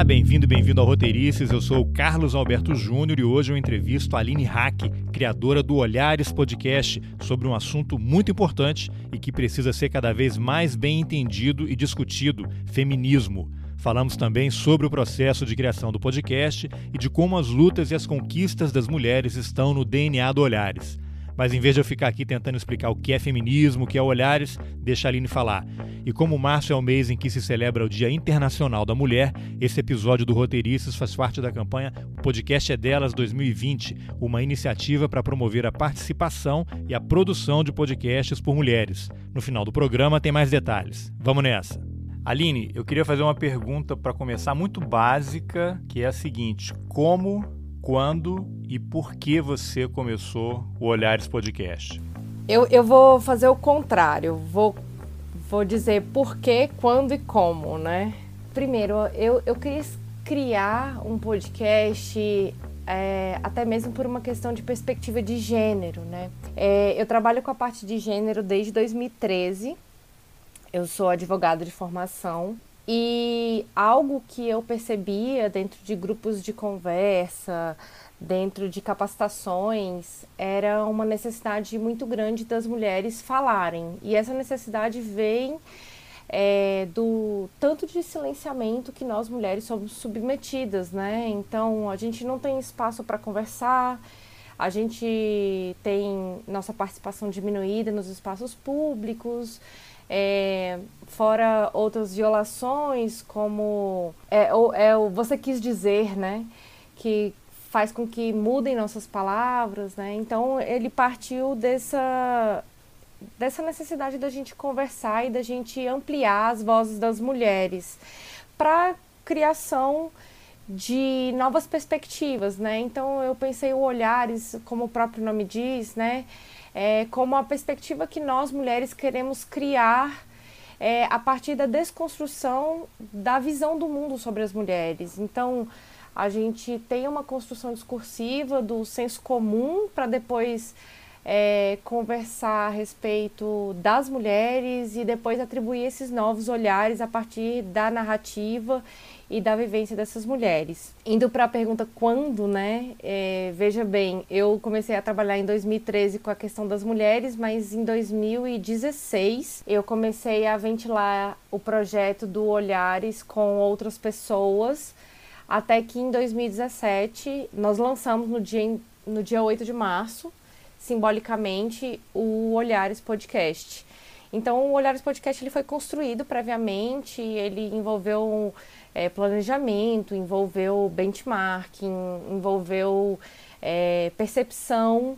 Olá, bem-vindo bem-vindo ao Roteirices. Eu sou o Carlos Alberto Júnior e hoje eu entrevisto a Aline Hack, criadora do Olhares Podcast, sobre um assunto muito importante e que precisa ser cada vez mais bem entendido e discutido: feminismo. Falamos também sobre o processo de criação do podcast e de como as lutas e as conquistas das mulheres estão no DNA do Olhares. Mas em vez de eu ficar aqui tentando explicar o que é feminismo, o que é Olhares, deixa a Aline falar. E como março é o mês em que se celebra o Dia Internacional da Mulher, esse episódio do Roteiristas faz parte da campanha O Podcast é Delas 2020, uma iniciativa para promover a participação e a produção de podcasts por mulheres. No final do programa tem mais detalhes. Vamos nessa! Aline, eu queria fazer uma pergunta para começar muito básica, que é a seguinte: como, quando e por que você começou o Olhares Podcast? Eu, eu vou fazer o contrário, vou, vou dizer por que, quando e como, né? Primeiro, eu, eu quis criar um podcast é, até mesmo por uma questão de perspectiva de gênero, né? É, eu trabalho com a parte de gênero desde 2013 eu sou advogado de formação e algo que eu percebia dentro de grupos de conversa, dentro de capacitações, era uma necessidade muito grande das mulheres falarem. E essa necessidade vem é, do tanto de silenciamento que nós mulheres somos submetidas, né? Então a gente não tem espaço para conversar, a gente tem nossa participação diminuída nos espaços públicos é, fora outras violações, como é, é, você quis dizer, né? Que faz com que mudem nossas palavras, né? Então ele partiu dessa dessa necessidade da gente conversar e da gente ampliar as vozes das mulheres para criação de novas perspectivas, né? Então eu pensei o olhares, como o próprio nome diz, né? É, como a perspectiva que nós mulheres queremos criar é, a partir da desconstrução da visão do mundo sobre as mulheres. Então, a gente tem uma construção discursiva do senso comum para depois é, conversar a respeito das mulheres e depois atribuir esses novos olhares a partir da narrativa e da vivência dessas mulheres. Indo para a pergunta quando, né? É, veja bem, eu comecei a trabalhar em 2013 com a questão das mulheres, mas em 2016 eu comecei a ventilar o projeto do Olhares com outras pessoas, até que em 2017 nós lançamos no dia, no dia 8 de março, simbolicamente, o Olhares Podcast. Então, o Olhares Podcast ele foi construído previamente, ele envolveu um, é, planejamento, envolveu benchmarking, envolveu é, percepção,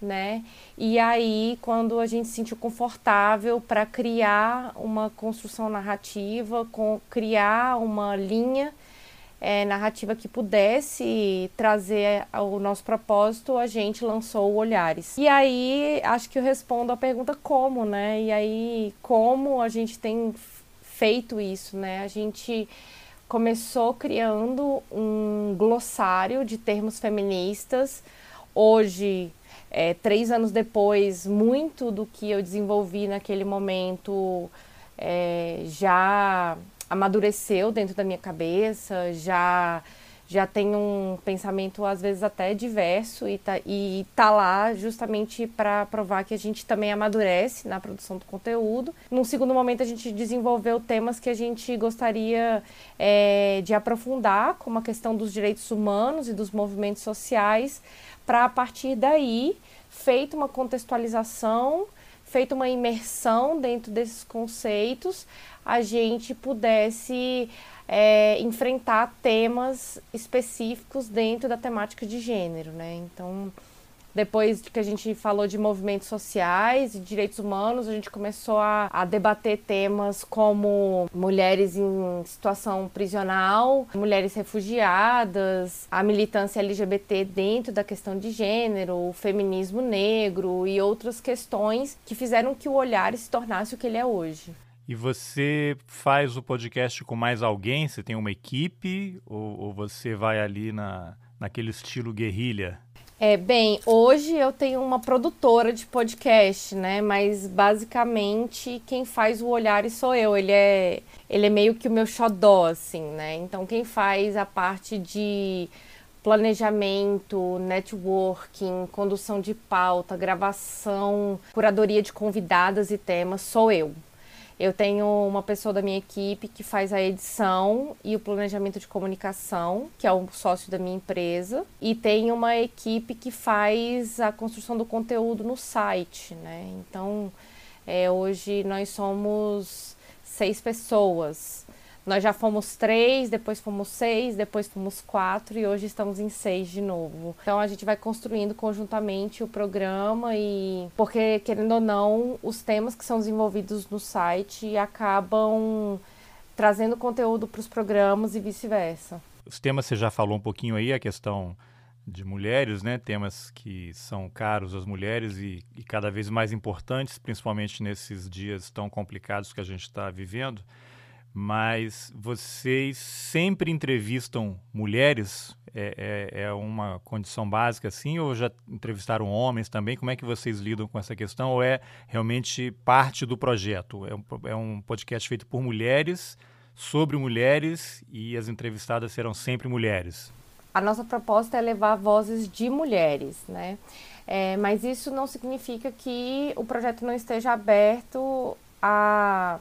né? E aí, quando a gente se sentiu confortável para criar uma construção narrativa, com, criar uma linha é, narrativa que pudesse trazer o nosso propósito, a gente lançou o Olhares. E aí, acho que eu respondo a pergunta como, né? E aí, como a gente tem feito isso, né? A gente começou criando um glossário de termos feministas. Hoje, é, três anos depois, muito do que eu desenvolvi naquele momento é, já amadureceu dentro da minha cabeça, já já tem um pensamento às vezes até diverso e tá, e tá lá justamente para provar que a gente também amadurece na produção do conteúdo. Num segundo momento a gente desenvolveu temas que a gente gostaria é, de aprofundar, como a questão dos direitos humanos e dos movimentos sociais, para a partir daí feita uma contextualização, feita uma imersão dentro desses conceitos, a gente pudesse é, enfrentar temas específicos dentro da temática de gênero, né? Então, depois que a gente falou de movimentos sociais e direitos humanos, a gente começou a, a, debater temas como mulheres em situação prisional, mulheres refugiadas, a militância LGBT dentro da questão de gênero, o feminismo negro e outras questões que fizeram que o olhar se tornasse o que ele é hoje. E você faz o podcast com mais alguém? Você tem uma equipe ou, ou você vai ali na, naquele estilo guerrilha? É, bem, hoje eu tenho uma produtora de podcast, né? Mas basicamente quem faz o olhar sou eu. Ele é, ele é meio que o meu xodó, assim, né? Então quem faz a parte de planejamento, networking, condução de pauta, gravação, curadoria de convidadas e temas sou eu. Eu tenho uma pessoa da minha equipe que faz a edição e o planejamento de comunicação, que é um sócio da minha empresa, e tem uma equipe que faz a construção do conteúdo no site, né? Então, é, hoje nós somos seis pessoas. Nós já fomos três, depois fomos seis, depois fomos quatro e hoje estamos em seis de novo. Então a gente vai construindo conjuntamente o programa e porque querendo ou não, os temas que são desenvolvidos no site acabam trazendo conteúdo para os programas e vice-versa. Os temas você já falou um pouquinho aí, a questão de mulheres, né? Temas que são caros às mulheres e, e cada vez mais importantes, principalmente nesses dias tão complicados que a gente está vivendo mas vocês sempre entrevistam mulheres? É, é, é, uma condição básica assim? Ou já entrevistaram homens também? Como é que vocês lidam com essa questão? Ou é realmente parte do projeto? É um, é um podcast feito por mulheres, sobre mulheres e as entrevistadas serão sempre mulheres? A nossa proposta é levar vozes de mulheres, né? É, mas isso não significa que o projeto não esteja aberto a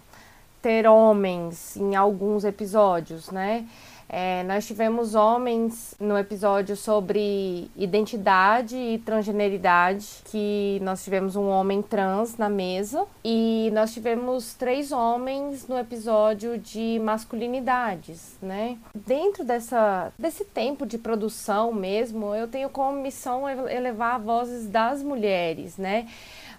ter homens em alguns episódios, né? É, nós tivemos homens no episódio sobre identidade e transgeneridade, que nós tivemos um homem trans na mesa, e nós tivemos três homens no episódio de masculinidades, né? Dentro dessa, desse tempo de produção mesmo, eu tenho como missão elevar vozes das mulheres, né?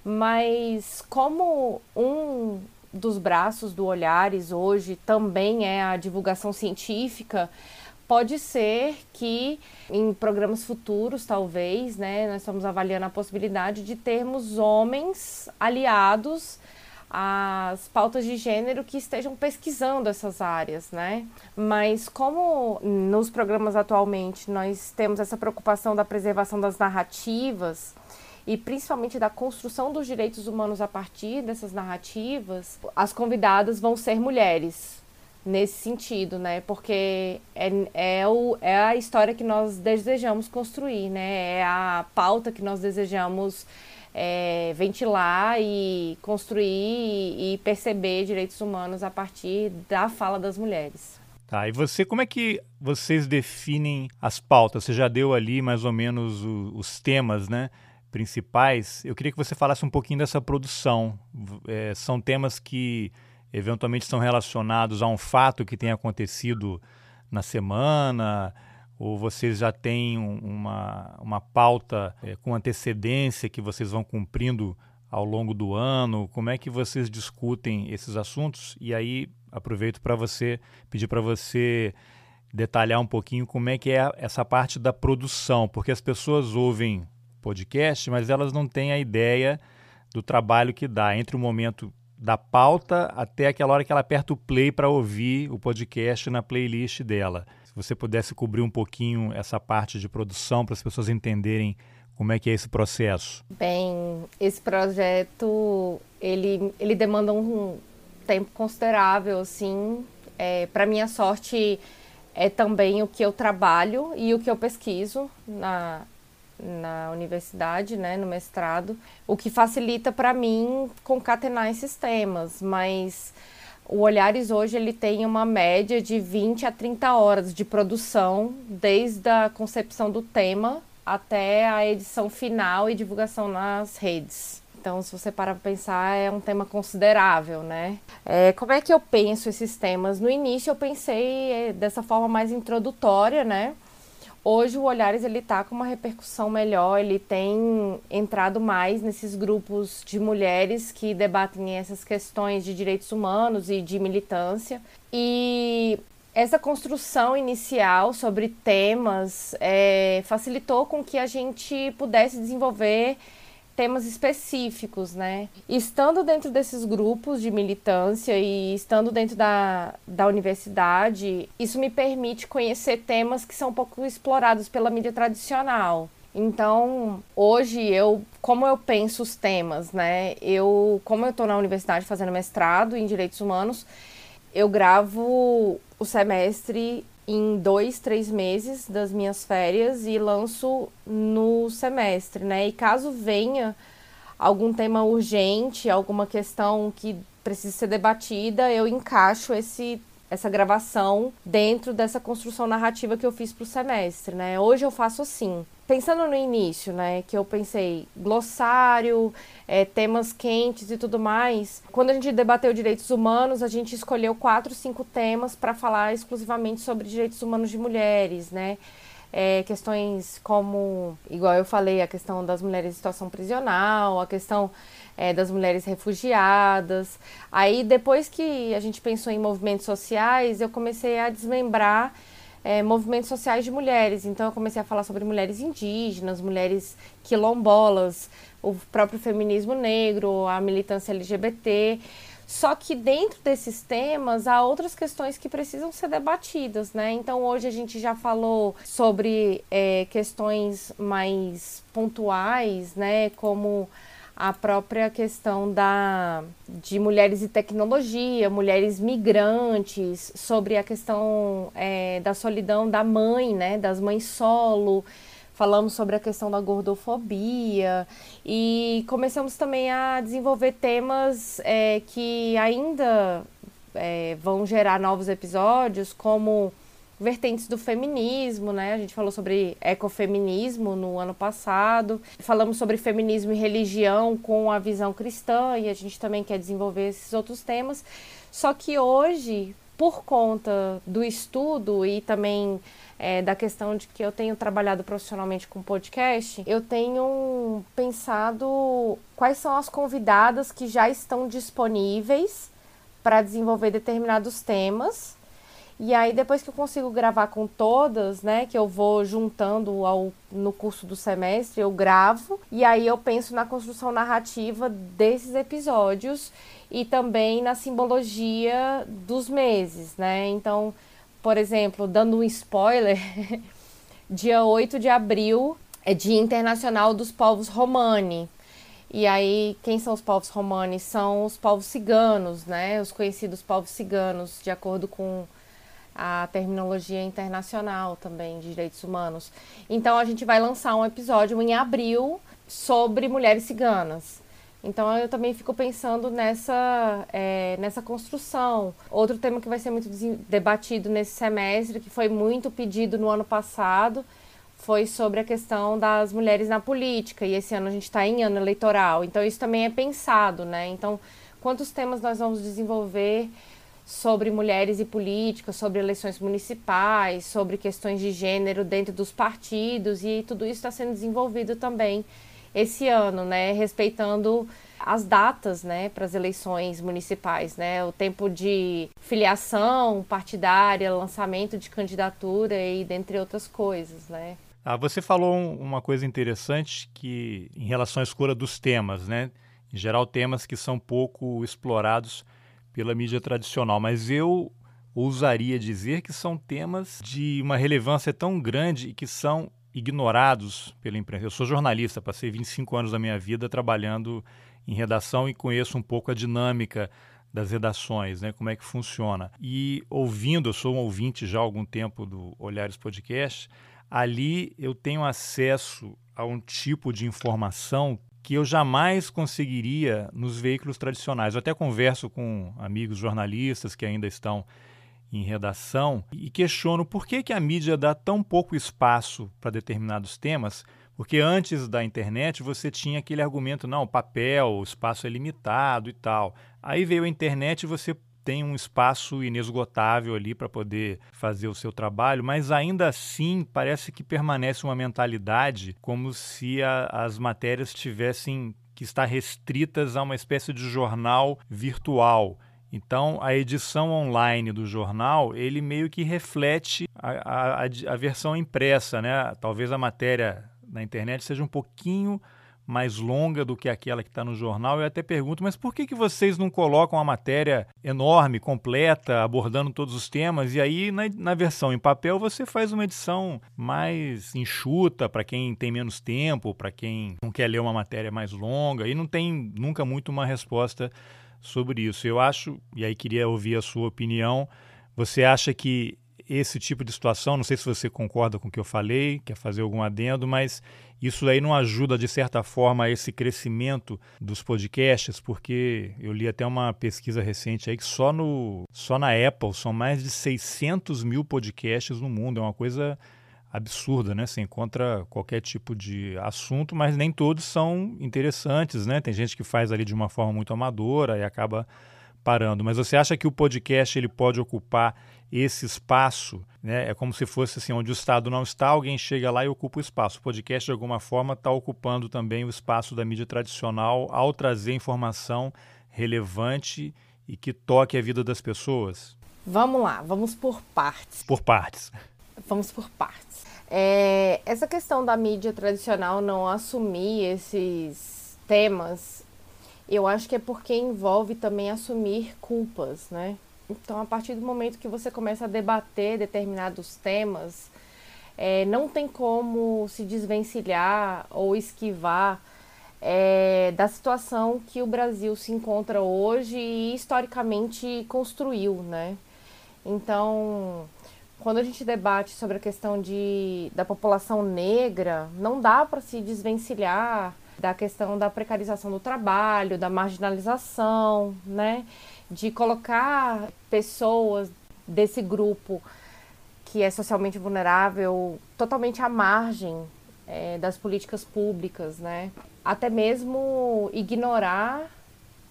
Mas como um dos braços do Olhares hoje também é a divulgação científica, pode ser que em programas futuros, talvez, né, nós estamos avaliando a possibilidade de termos homens aliados às pautas de gênero que estejam pesquisando essas áreas, né? Mas como nos programas atualmente nós temos essa preocupação da preservação das narrativas, e principalmente da construção dos direitos humanos a partir dessas narrativas, as convidadas vão ser mulheres nesse sentido, né? Porque é, é, o, é a história que nós desejamos construir, né? É a pauta que nós desejamos é, ventilar e construir e, perceber direitos humanos a partir da fala das mulheres. Tá, e você, como é que vocês definem as pautas? Você já deu ali mais ou menos o, os temas, né? Principais, eu queria que você falasse um pouquinho dessa produção. É, são temas que eventualmente estão relacionados a um fato que tem acontecido na semana, ou vocês já têm uma, uma pauta é, com antecedência que vocês vão cumprindo ao longo do ano? Como é que vocês discutem esses assuntos? E aí aproveito para você pedir para você detalhar um pouquinho como é que é essa parte da produção, porque as pessoas ouvem podcast, mas elas não têm a ideia do trabalho que dá entre o momento da pauta até aquela hora que ela aperta o play para ouvir o podcast na playlist dela. Se você pudesse cobrir um pouquinho essa parte de produção para as pessoas entenderem como é que é esse processo. Bem, esse projeto ele, ele demanda um tempo considerável, assim. É, para minha sorte é também o que eu trabalho e o que eu pesquiso na, na universidade, né, no mestrado, o que facilita para mim concatenar esses temas, mas o Olhares hoje ele tem uma média de 20 a 30 horas de produção, desde a concepção do tema até a edição final e divulgação nas redes. Então, se você parar para pensar, é um tema considerável, né? É, como é que eu penso esses temas? No início, eu pensei é, dessa forma mais introdutória, né? Hoje o Olhares ele tá com uma repercussão melhor, ele tem entrado mais nesses grupos de mulheres que debatem essas questões de direitos humanos e de militância. E essa construção inicial sobre temas é, facilitou com que a gente pudesse desenvolver temas específicos, né? Estando dentro desses grupos de militância e estando dentro da, da universidade, isso me permite conhecer temas que são pouco explorados pela mídia tradicional. Então, hoje eu, como eu penso os temas, né? Eu, como eu estou na universidade fazendo mestrado em direitos humanos, eu gravo o semestre em dois, três meses das minhas férias e lanço no semestre, né? E caso venha algum tema urgente, alguma questão que precisa ser debatida, eu encaixo esse essa gravação dentro dessa construção narrativa que eu fiz para o semestre, né? Hoje eu faço assim. Pensando no início, né, que eu pensei glossário, é, temas quentes e tudo mais. Quando a gente debateu direitos humanos, a gente escolheu quatro, cinco temas para falar exclusivamente sobre direitos humanos de mulheres, né? É, questões como, igual eu falei, a questão das mulheres em situação prisional, a questão é, das mulheres refugiadas. Aí, depois que a gente pensou em movimentos sociais, eu comecei a desmembrar é, movimentos sociais de mulheres. Então, eu comecei a falar sobre mulheres indígenas, mulheres quilombolas, o próprio feminismo negro, a militância LGBT. Só que dentro desses temas há outras questões que precisam ser debatidas, né? Então hoje a gente já falou sobre é, questões mais pontuais, né? Como a própria questão da, de mulheres e tecnologia, mulheres migrantes, sobre a questão é, da solidão da mãe, né, das mães solo, falamos sobre a questão da gordofobia. E começamos também a desenvolver temas é, que ainda é, vão gerar novos episódios, como vertentes do feminismo, né? A gente falou sobre ecofeminismo no ano passado, falamos sobre feminismo e religião com a visão cristã e a gente também quer desenvolver esses outros temas. Só que hoje, por conta do estudo e também é, da questão de que eu tenho trabalhado profissionalmente com podcast, eu tenho pensado quais são as convidadas que já estão disponíveis para desenvolver determinados temas e aí, depois que eu consigo gravar com todas, né, que eu vou juntando ao, no curso do semestre, eu gravo. E aí eu penso na construção narrativa desses episódios e também na simbologia dos meses, né? Então, por exemplo, dando um spoiler, dia 8 de abril é Dia Internacional dos Povos Romani. E aí, quem são os povos romanes? São os povos ciganos, né? Os conhecidos povos ciganos, de acordo com a terminologia internacional também de direitos humanos. Então a gente vai lançar um episódio em abril sobre mulheres ciganas. Então eu também fico pensando nessa, é, nessa construção. Outro tema que vai ser muito debatido nesse semestre, que foi muito pedido no ano passado, foi sobre a questão das mulheres na política. E esse ano a gente está em ano eleitoral. Então isso também é pensado, né? Então, quantos temas nós vamos desenvolver sobre mulheres e política, sobre eleições municipais, sobre questões de gênero dentro dos partidos e tudo isso está sendo desenvolvido também esse ano, né, respeitando as datas, né, para as eleições municipais, né, o tempo de filiação partidária, lançamento de candidatura e dentre outras coisas, né. Ah, você falou uma coisa interessante que em relação à escolha dos temas, né, em geral temas que são pouco explorados pela mídia tradicional, mas eu ousaria dizer que são temas de uma relevância tão grande e que são ignorados pela imprensa. Eu sou jornalista, passei 25 anos da minha vida trabalhando em redação e conheço um pouco a dinâmica das redações, né, como é que funciona. E ouvindo, eu sou um ouvinte já há algum tempo do Olhares Podcast, ali eu tenho acesso a um tipo de informação que eu jamais conseguiria nos veículos tradicionais. Eu até converso com amigos jornalistas que ainda estão em redação e questiono por que, que a mídia dá tão pouco espaço para determinados temas, porque antes da internet você tinha aquele argumento, não, papel, o espaço é limitado e tal. Aí veio a internet e você tem um espaço inesgotável ali para poder fazer o seu trabalho, mas ainda assim parece que permanece uma mentalidade como se a, as matérias tivessem que estar restritas a uma espécie de jornal virtual. Então, a edição online do jornal, ele meio que reflete a, a, a versão impressa, né? Talvez a matéria na internet seja um pouquinho mais longa do que aquela que está no jornal. Eu até pergunto, mas por que, que vocês não colocam uma matéria enorme, completa, abordando todos os temas? E aí, na, na versão em papel, você faz uma edição mais enxuta para quem tem menos tempo, para quem não quer ler uma matéria mais longa, e não tem nunca muito uma resposta sobre isso. Eu acho, e aí queria ouvir a sua opinião, você acha que esse tipo de situação, não sei se você concorda com o que eu falei, quer fazer algum adendo, mas isso aí não ajuda, de certa forma, a esse crescimento dos podcasts, porque eu li até uma pesquisa recente aí que só, no, só na Apple são mais de 600 mil podcasts no mundo. É uma coisa absurda, né? Você encontra qualquer tipo de assunto, mas nem todos são interessantes, né? Tem gente que faz ali de uma forma muito amadora e acaba parando. Mas você acha que o podcast ele pode ocupar esse espaço, né? É como se fosse assim, onde o Estado não está, alguém chega lá e ocupa o espaço. O podcast, de alguma forma, está ocupando também o espaço da mídia tradicional ao trazer informação relevante e que toque a vida das pessoas. Vamos lá, vamos por partes. Por partes. Vamos por partes. É, essa questão da mídia tradicional não assumir esses temas, eu acho que é porque envolve também assumir culpas, né? Então, a partir do momento que você começa a debater determinados temas, é, não tem como se desvencilhar ou esquivar é, da situação que o Brasil se encontra hoje e historicamente construiu, né? Então, quando a gente debate sobre a questão de, da população negra, não dá para se desvencilhar da questão da precarização do trabalho, da marginalização, né? De colocar pessoas desse grupo que é socialmente vulnerável totalmente à margem é, das políticas públicas, né? Até mesmo ignorar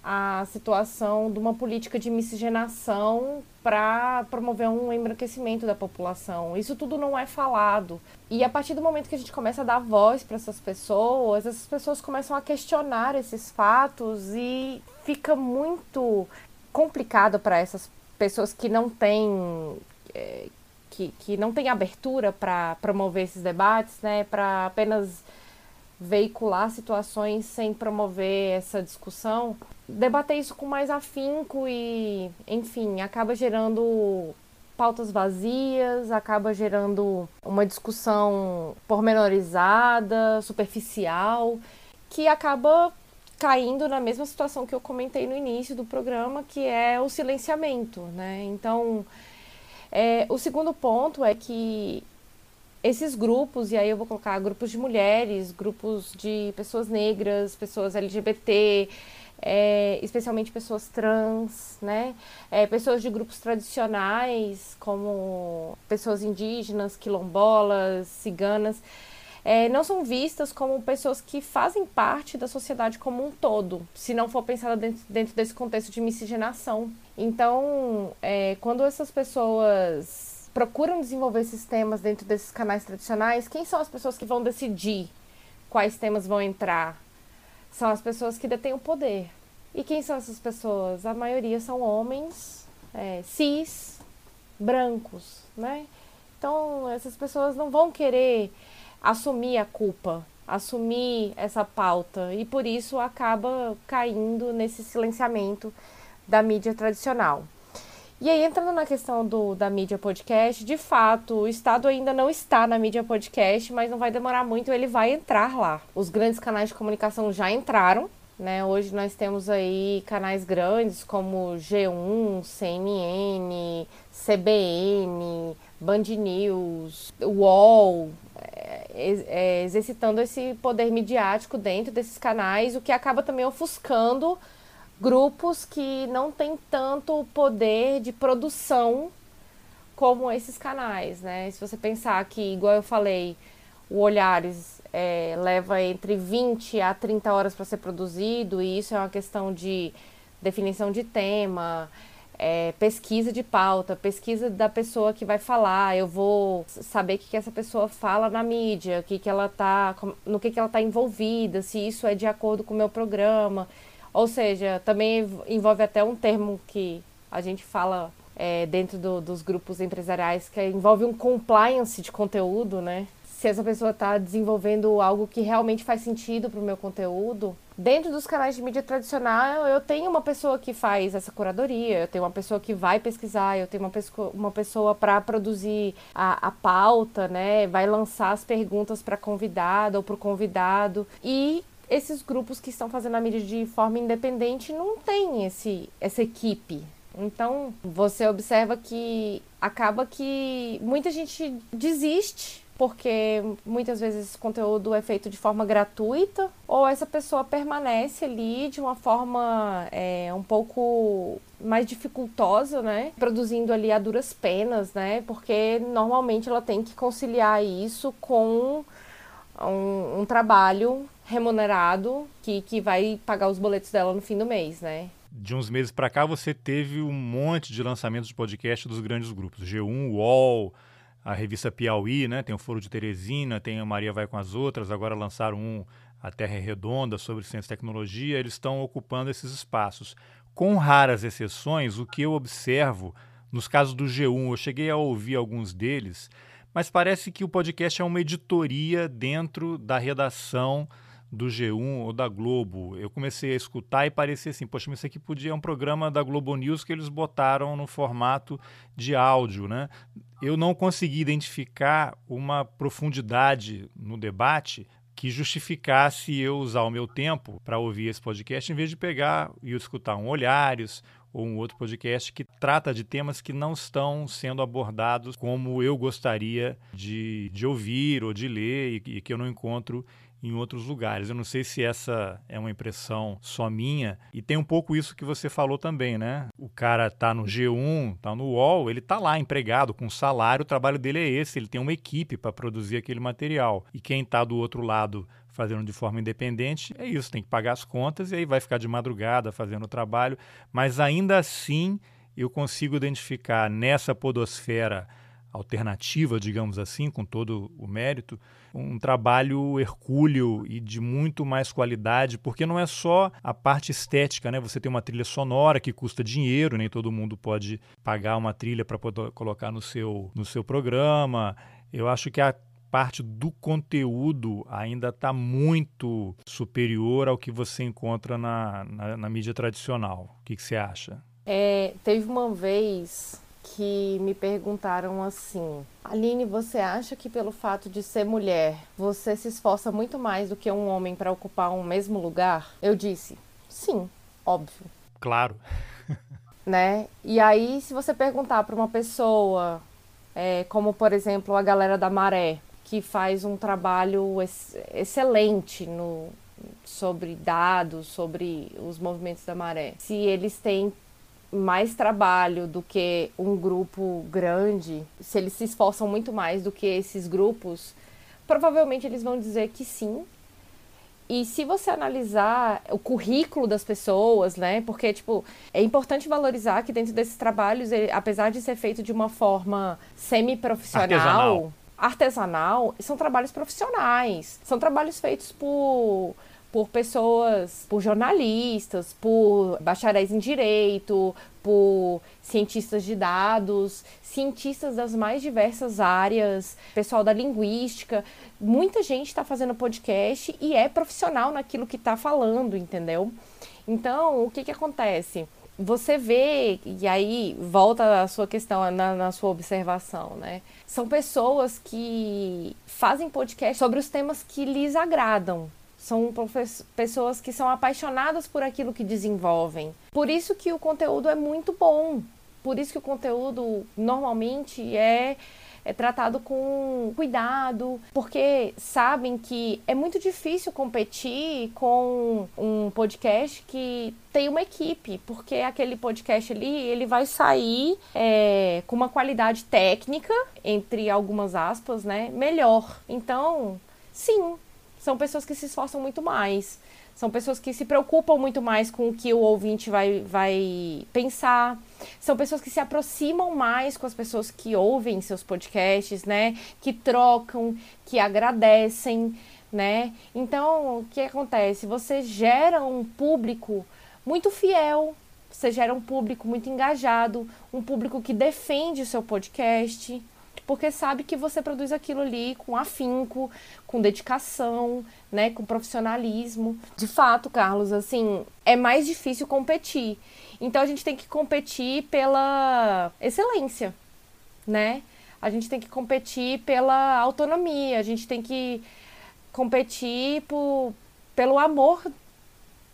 a situação de uma política de miscigenação para promover um embranquecimento da população. Isso tudo não é falado. E a partir do momento que a gente começa a dar voz para essas pessoas, essas pessoas começam a questionar esses fatos e fica muito complicado para essas pessoas que não têm é, que, que não têm abertura para promover esses debates, né, para apenas veicular situações sem promover essa discussão, debater isso com mais afinco e, enfim, acaba gerando pautas vazias, acaba gerando uma discussão pormenorizada, superficial, que acaba caindo na mesma situação que eu comentei no início do programa, que é o silenciamento, né? Então, é, o segundo ponto é que esses grupos, e aí eu vou colocar grupos de mulheres, grupos de pessoas negras, pessoas LGBT, é, especialmente pessoas trans, né? É, pessoas de grupos tradicionais, como pessoas indígenas, quilombolas, ciganas, é, não são vistas como pessoas que fazem parte da sociedade como um todo, se não for pensada dentro, dentro desse contexto de miscigenação. Então, é, quando essas pessoas procuram desenvolver esses temas dentro desses canais tradicionais, quem são as pessoas que vão decidir quais temas vão entrar? São as pessoas que detêm o poder. E quem são essas pessoas? A maioria são homens é, cis, brancos, né? Então, essas pessoas não vão querer assumir a culpa, assumir essa pauta e por isso acaba caindo nesse silenciamento da mídia tradicional. E aí, entrando na questão do, da mídia podcast, de fato, o Estado ainda não está na mídia podcast, mas não vai demorar muito, ele vai entrar lá. Os grandes canais de comunicação já entraram, né? Hoje nós temos aí canais grandes como G1, CNN, CBN, Band News, UOL, é, exercitando esse poder midiático dentro desses canais, o que acaba também ofuscando grupos que não têm tanto poder de produção como esses canais, né? Se você pensar que, igual eu falei, o Olhares é, leva entre 20 a 30 horas para ser produzido, e isso é uma questão de definição de tema, é, pesquisa de pauta, pesquisa da pessoa que vai falar. Eu vou saber o que, que essa pessoa fala na mídia, o que, que ela tá, no que, que ela está envolvida, se isso é de acordo com o meu programa. Ou seja, também envolve até um termo que a gente fala é, dentro do, dos grupos empresariais, que envolve um compliance de conteúdo, né? Se essa pessoa está desenvolvendo algo que realmente faz sentido para o meu conteúdo. Dentro dos canais de mídia tradicional, eu tenho uma pessoa que faz essa curadoria, eu tenho uma pessoa que vai pesquisar, eu tenho uma pessoa, uma pessoa para produzir a, a pauta, né? Vai lançar as perguntas para convidada ou para o convidado. E esses grupos que estão fazendo a mídia de forma independente não tem esse, essa equipe, então, você observa que acaba que muita gente desiste porque muitas vezes esse conteúdo é feito de forma gratuita ou essa pessoa permanece ali de uma forma é, um pouco mais dificultosa, né? Produzindo ali a duras penas, né? Porque normalmente ela tem que conciliar isso com um, um trabalho remunerado que, que vai pagar os boletos dela no fim do mês, né? de uns meses para cá você teve um monte de lançamentos de podcast dos grandes grupos. G1, UOL, a revista Piauí, né? Tem o Foro de Teresina, tem a Maria Vai com as Outras, agora lançaram um A Terra é Redonda sobre ciência e tecnologia. Eles estão ocupando esses espaços. Com raras exceções, o que eu observo nos casos do G1, eu cheguei a ouvir alguns deles, mas parece que o podcast é uma editoria dentro da redação do G1 ou da Globo. Eu comecei a escutar e parecia assim, poxa, mas isso aqui podia é um programa da Globo News que eles botaram no formato de áudio, né? Eu não consegui identificar uma profundidade no debate que justificasse eu usar o meu tempo para ouvir esse podcast em vez de pegar e escutar um Olhares ou um outro podcast que trata de temas que não estão sendo abordados como eu gostaria de, de ouvir ou de ler e, e que eu não encontro em outros lugares. Eu não sei se essa é uma impressão só minha. E tem um pouco isso que você falou também, né? O cara tá no G1, tá no UOL, ele tá lá empregado com salário, o trabalho dele é esse, ele tem uma equipe para produzir aquele material. E quem tá do outro lado fazendo de forma independente, é isso, tem que pagar as contas e aí vai ficar de madrugada fazendo o trabalho, mas ainda assim eu consigo identificar nessa podosfera alternativa, digamos assim, com todo o mérito, um trabalho hercúleo e de muito mais qualidade, porque não é só a parte estética, né? Você tem uma trilha sonora que custa dinheiro, nem todo mundo pode pagar uma trilha para colocar no seu, no seu programa. Eu acho que a parte do conteúdo ainda está muito superior ao que você encontra na, na, na mídia tradicional. O que, que você acha? É, teve uma vez que me perguntaram assim: Aline, você acha que pelo fato de ser mulher, você se esforça muito mais do que um homem para ocupar um mesmo lugar? Eu disse: sim, óbvio. Claro. né? E aí, se você perguntar para uma pessoa, é, como por exemplo a galera da Maré, que faz um trabalho ex excelente no, sobre dados, sobre os movimentos da maré. Se eles têm mais trabalho do que um grupo grande, se eles se esforçam muito mais do que esses grupos, provavelmente eles vão dizer que sim. E se você analisar o currículo das pessoas, né? Porque, tipo, é importante valorizar que dentro desses trabalhos, ele, apesar de ser feito de uma forma semi-profissional, artesanal. artesanal, são trabalhos profissionais. São trabalhos feitos por por pessoas, por jornalistas, por bacharéis em direito, por cientistas de dados, cientistas das mais diversas áreas, pessoal da linguística. Muita gente está fazendo podcast e é profissional naquilo que está falando, entendeu? Então, o que, que acontece? Você vê, e aí volta a sua questão na, na sua observação, né? São pessoas que fazem podcast sobre os temas que lhes agradam, são pessoas que são apaixonadas por aquilo que desenvolvem. Por isso que o conteúdo é muito bom. Por isso que o conteúdo normalmente é, é tratado com cuidado, porque sabem que é muito difícil competir com um podcast que tem uma equipe, porque aquele podcast ali ele vai sair é, com uma qualidade técnica, entre algumas aspas, né, melhor. Então, sim, são pessoas que se esforçam muito mais. São pessoas que se preocupam muito mais com o que o ouvinte vai, vai pensar. São pessoas que se aproximam mais com as pessoas que ouvem seus podcasts, né? Que trocam, que agradecem, né? Então, o que acontece? Você gera um público muito fiel, você gera um público muito engajado, um público que defende o seu podcast, porque sabe que você produz aquilo ali com afinco, com dedicação, né, com profissionalismo. De fato, Carlos, assim, é mais difícil competir. Então a gente tem que competir pela excelência, né? A gente tem que competir pela autonomia, a gente tem que competir por, pelo amor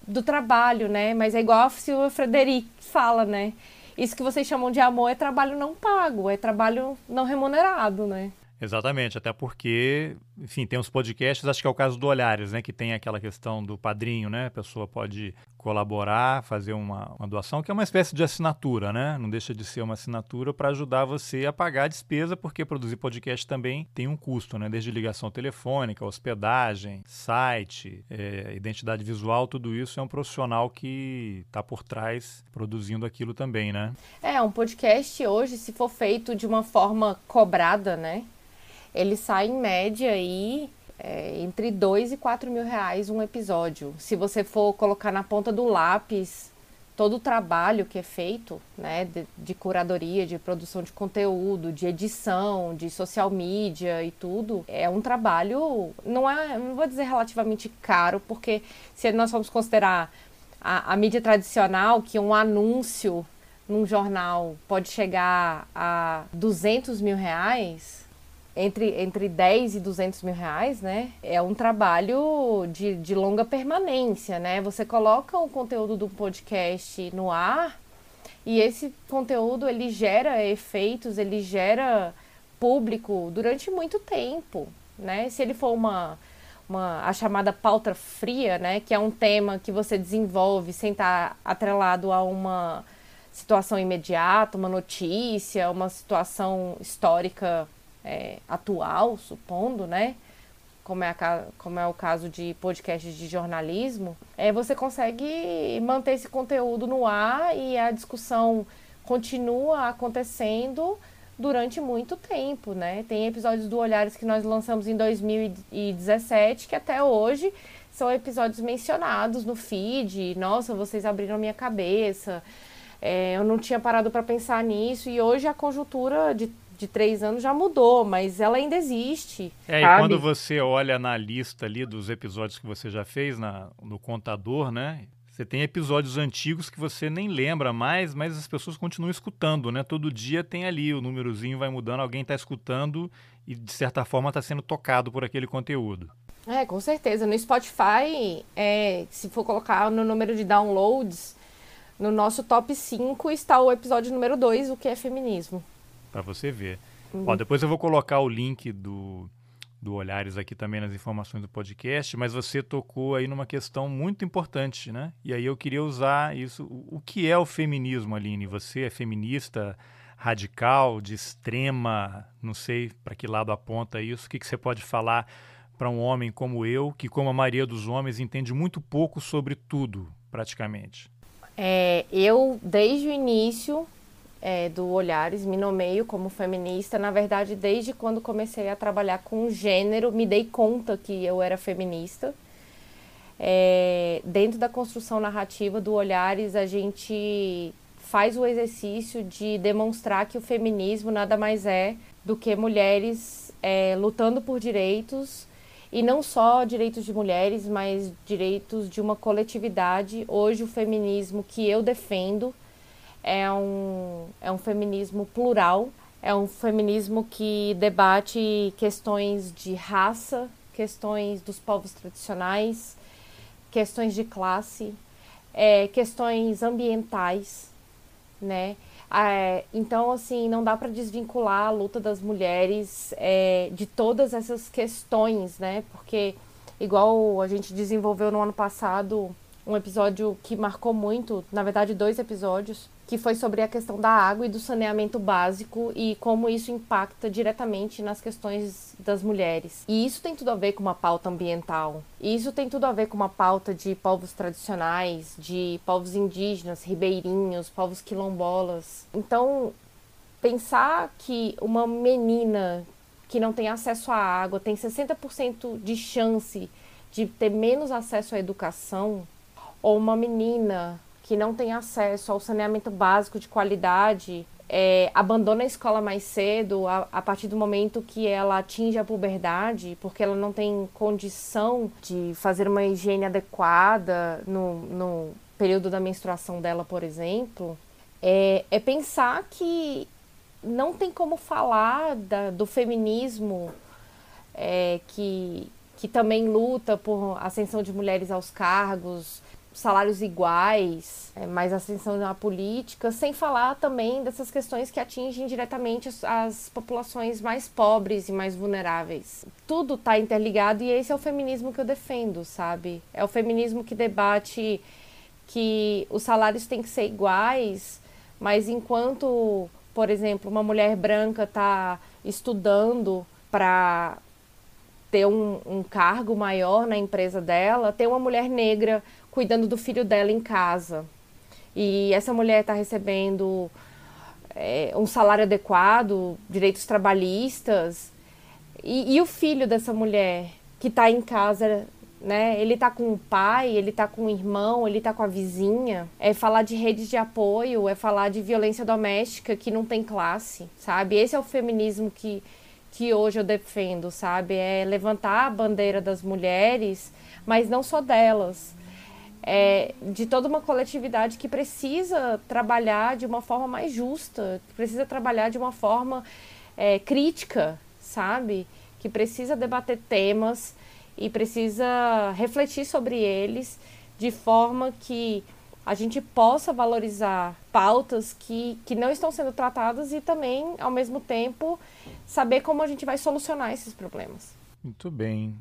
do trabalho, né? Mas é igual a Silvia Frederic fala, né? Isso que vocês chamam de amor é trabalho não pago, é trabalho não remunerado, né? Exatamente, até porque, enfim, tem uns podcasts, acho que é o caso do Olhares, né, que tem aquela questão do padrinho, né, a pessoa pode colaborar, fazer uma, uma doação, que é uma espécie de assinatura, né, não deixa de ser uma assinatura para ajudar você a pagar a despesa, porque produzir podcast também tem um custo, né, desde ligação telefônica, hospedagem, site, é, identidade visual, tudo isso é um profissional que está por trás produzindo aquilo também, né. É, um podcast hoje, se for feito de uma forma cobrada, né, ele sai em média aí é, entre 2 e 4 mil reais um episódio. Se você for colocar na ponta do lápis todo o trabalho que é feito, né, de, de, curadoria, de produção de conteúdo, de edição, de social media e tudo, é um trabalho, não é, não vou dizer relativamente caro, porque se nós formos considerar a, a mídia tradicional, que um anúncio num jornal pode chegar a 200 mil reais, entre, entre 10 e 200 mil reais, né? É um trabalho de, de longa permanência, né? Você coloca o conteúdo do podcast no ar e esse conteúdo ele gera efeitos, ele gera público durante muito tempo, né? Se ele for uma, uma a chamada pauta fria, né? Que é um tema que você desenvolve sem estar atrelado a uma situação imediata, uma notícia, uma situação histórica é, atual, supondo, né? Como é, a, como é o caso de podcasts de jornalismo, é, você consegue manter esse conteúdo no ar e a discussão continua acontecendo durante muito tempo, né? Tem episódios do Olhares que nós lançamos em 2017 que até hoje são episódios mencionados no feed. Nossa, vocês abriram minha cabeça. É, eu não tinha parado para pensar nisso e hoje a conjuntura de de três anos já mudou, mas ela ainda existe. É, sabe? e quando você olha na lista ali dos episódios que você já fez na, no contador, né? Você tem episódios antigos que você nem lembra mais, mas as pessoas continuam escutando, né? Todo dia tem ali, o númerozinho vai mudando, alguém está escutando e de certa forma está sendo tocado por aquele conteúdo. É, com certeza. No Spotify, é, se for colocar no número de downloads, no nosso top 5 está o episódio número 2, o que é feminismo para você ver. Uhum. Ó, depois eu vou colocar o link do, do Olhares aqui também nas informações do podcast, mas você tocou aí numa questão muito importante, né? E aí eu queria usar isso. O que é o feminismo, Aline? Você é feminista radical, de extrema, não sei para que lado aponta isso. O que, que você pode falar para um homem como eu, que, como a maioria dos homens, entende muito pouco sobre tudo, praticamente? É, eu, desde o início, é, do Olhares, me nomeio como feminista. Na verdade, desde quando comecei a trabalhar com gênero, me dei conta que eu era feminista. É, dentro da construção narrativa do Olhares, a gente faz o exercício de demonstrar que o feminismo nada mais é do que mulheres é, lutando por direitos e não só direitos de mulheres, mas direitos de uma coletividade. Hoje, o feminismo que eu defendo é um, é um feminismo plural, é um feminismo que debate questões de raça, questões dos povos tradicionais, questões de classe, é, questões ambientais, né? É, então, assim, não dá para desvincular a luta das mulheres é, de todas essas questões, né? Porque, igual a gente desenvolveu no ano passado um episódio que marcou muito, na verdade, dois episódios, que foi sobre a questão da água e do saneamento básico e como isso impacta diretamente nas questões das mulheres. E isso tem tudo a ver com uma pauta ambiental. E isso tem tudo a ver com uma pauta de povos tradicionais, de povos indígenas, ribeirinhos, povos quilombolas. Então, pensar que uma menina que não tem acesso à água tem 60% de chance de ter menos acesso à educação, ou uma menina que não tem acesso ao saneamento básico de qualidade, é, abandona a escola mais cedo, a, a, partir do momento que ela atinge a puberdade, porque ela não tem condição de fazer uma higiene adequada no, no período da menstruação dela, por exemplo, é, é pensar que não tem como falar da, do feminismo é, que, que também luta por ascensão de mulheres aos cargos, salários iguais, é, mais ascensão na política, sem falar também dessas questões que atingem diretamente as, as populações mais pobres e mais vulneráveis. Tudo está interligado e esse é o feminismo que eu defendo, sabe? É o feminismo que debate que os salários têm que ser iguais, mas enquanto, por exemplo, uma mulher branca está estudando para ter um, um cargo maior na empresa dela, tem uma mulher negra cuidando do filho dela em casa. E essa mulher está recebendo é, um salário adequado, direitos trabalhistas. E, e o filho dessa mulher que está em casa, né? Ele está com o pai, ele está com o irmão, ele está com a vizinha. É falar de redes de apoio, é falar de violência doméstica que não tem classe, sabe? Esse é o feminismo que, que hoje eu defendo, sabe? É levantar a bandeira das mulheres, mas não só delas é, de toda uma coletividade que precisa trabalhar de uma forma mais justa, precisa trabalhar de uma forma é, crítica, sabe? Que precisa debater temas e precisa refletir sobre eles de forma que a gente possa valorizar pautas que, que não estão sendo tratadas e também, ao mesmo tempo, saber como a gente vai solucionar esses problemas. Muito bem.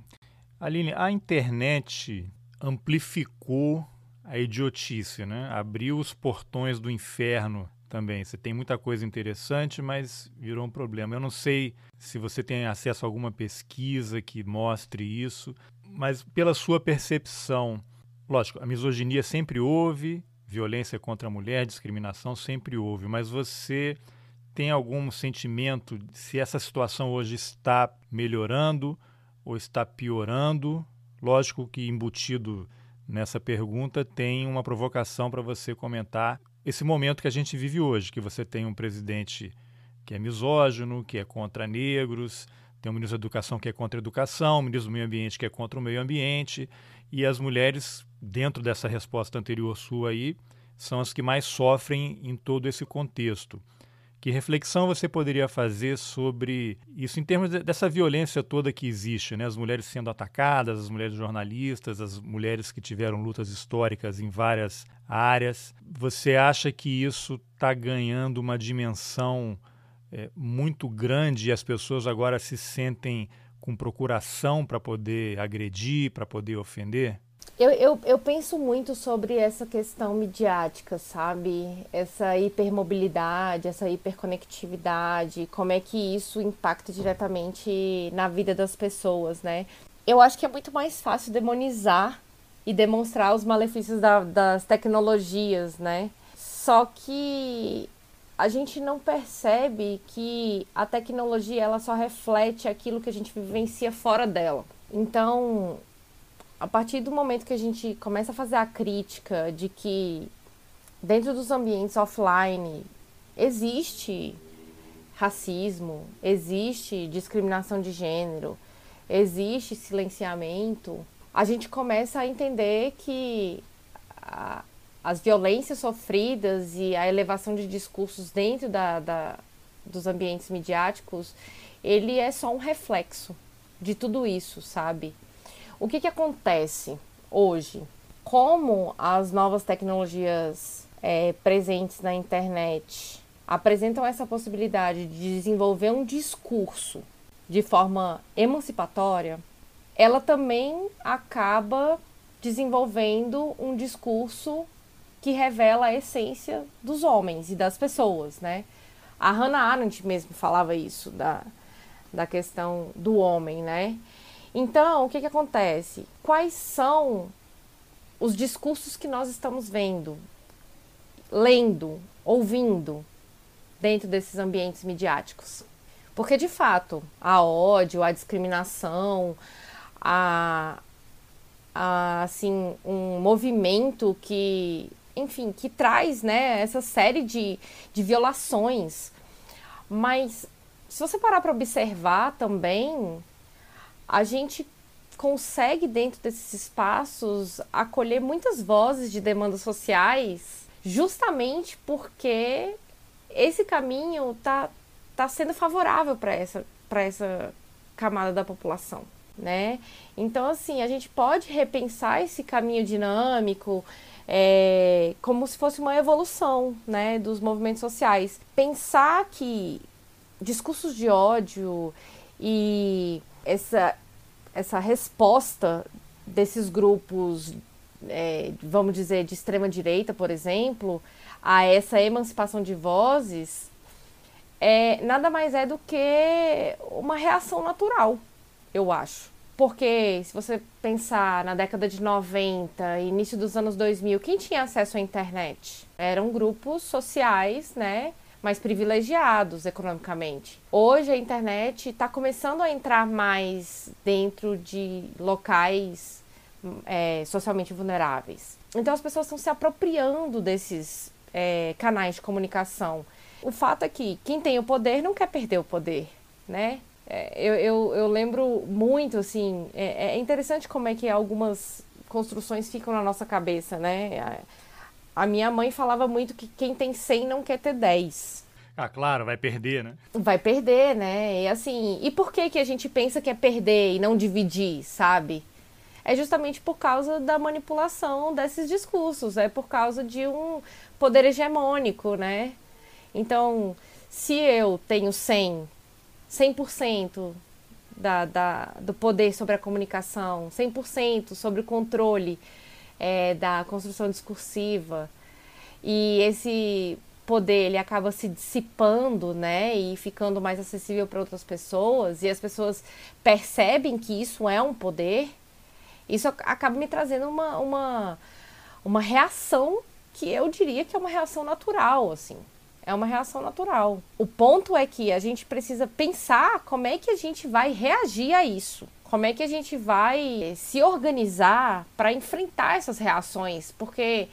Aline, a internet amplificou a idiotice, né? Abriu os portões do inferno também. Você tem muita coisa interessante, mas virou um problema. Eu não sei se você tem acesso a alguma pesquisa que mostre isso, mas pela sua percepção, lógico, a misoginia sempre houve, violência contra a mulher, discriminação sempre houve, mas você tem algum sentimento se essa situação hoje está melhorando ou está piorando? Lógico que embutido nessa pergunta tem uma provocação para você comentar esse momento que a gente vive hoje, que você tem um presidente que é misógino, que é contra negros, tem um ministro da Educação que é contra a educação, um ministro do Meio Ambiente que é contra o meio ambiente, e as mulheres, dentro dessa resposta anterior sua aí, são as que mais sofrem em todo esse contexto. Que reflexão você poderia fazer sobre isso em termos de, dessa violência toda que existe, né? As mulheres sendo atacadas, as mulheres jornalistas, as mulheres que tiveram lutas históricas em várias áreas. Você acha que isso está ganhando uma dimensão é, muito grande e as pessoas agora se sentem com procuração para poder agredir, para poder ofender? Eu, eu, eu penso muito sobre essa questão midiática, sabe? Essa hipermobilidade, essa hiperconectividade, como é que isso impacta diretamente na vida das pessoas, né? Eu acho que é muito mais fácil demonizar e demonstrar os malefícios da, das tecnologias, né? Só que a gente não percebe que a tecnologia ela só reflete aquilo que a gente vivencia fora dela. Então, a partir do momento que a gente começa a fazer a crítica de que dentro dos ambientes offline existe racismo, existe discriminação de gênero, existe silenciamento, a gente começa a entender que as violências sofridas e a elevação de discursos dentro da, da, dos ambientes midiáticos, ele é só um reflexo de tudo isso, sabe? O que, que acontece hoje? Como as novas tecnologias é, presentes na internet apresentam essa possibilidade de desenvolver um discurso de forma emancipatória, ela também acaba desenvolvendo um discurso que revela a essência dos homens e das pessoas, né? A Hannah Arendt mesmo falava isso da, da questão do homem, né? Então, o que, que acontece? Quais são os discursos que nós estamos vendo, lendo, ouvindo dentro desses ambientes midiáticos? Porque, de fato, a ódio, a discriminação, a assim, um movimento que enfim, que traz, né, essa série de, de violações. Mas se você parar para observar também, a gente consegue dentro desses espaços acolher muitas vozes de demandas sociais, justamente porque esse caminho está tá sendo favorável para essa, essa camada da população. Né? Então, assim, a gente pode repensar esse caminho dinâmico é, como se fosse uma evolução né, dos movimentos sociais. Pensar que discursos de ódio e essa, essa resposta desses grupos, é, vamos dizer, de extrema direita, por exemplo, a essa emancipação de vozes, é, nada mais é do que uma reação natural, eu acho. Porque se você pensar na década de 90, início dos anos 2000, quem tinha acesso à internet? Eram grupos sociais, né? mais privilegiados economicamente. Hoje a internet está começando a entrar mais dentro de locais é, socialmente vulneráveis. Então as pessoas estão se apropriando desses é, canais de comunicação. O fato é que quem tem o poder não quer perder o poder, né? É, eu, eu, eu, lembro muito, assim, é, é interessante como é que algumas construções ficam na nossa cabeça, né? A minha mãe falava muito que quem tem 100 não quer ter 10. Ah, claro, vai perder, né? Vai perder, né? E assim, e por que que a gente pensa que é perder e não dividir, sabe? É justamente por causa da manipulação desses discursos, é por causa de um poder hegemônico, né? Então, se eu tenho 100, 100% da, da, do poder sobre a comunicação, 100% sobre o controle é, da construção discursiva. E esse poder ele acaba se dissipando, né, e ficando mais acessível para outras pessoas, e as pessoas percebem que isso é um poder, isso acaba me trazendo uma, uma, uma reação que eu diria que é uma reação natural, assim. É uma reação natural. O ponto é que a gente precisa pensar como é que a gente vai reagir a isso. Como é que a gente vai se organizar para enfrentar essas reações? Porque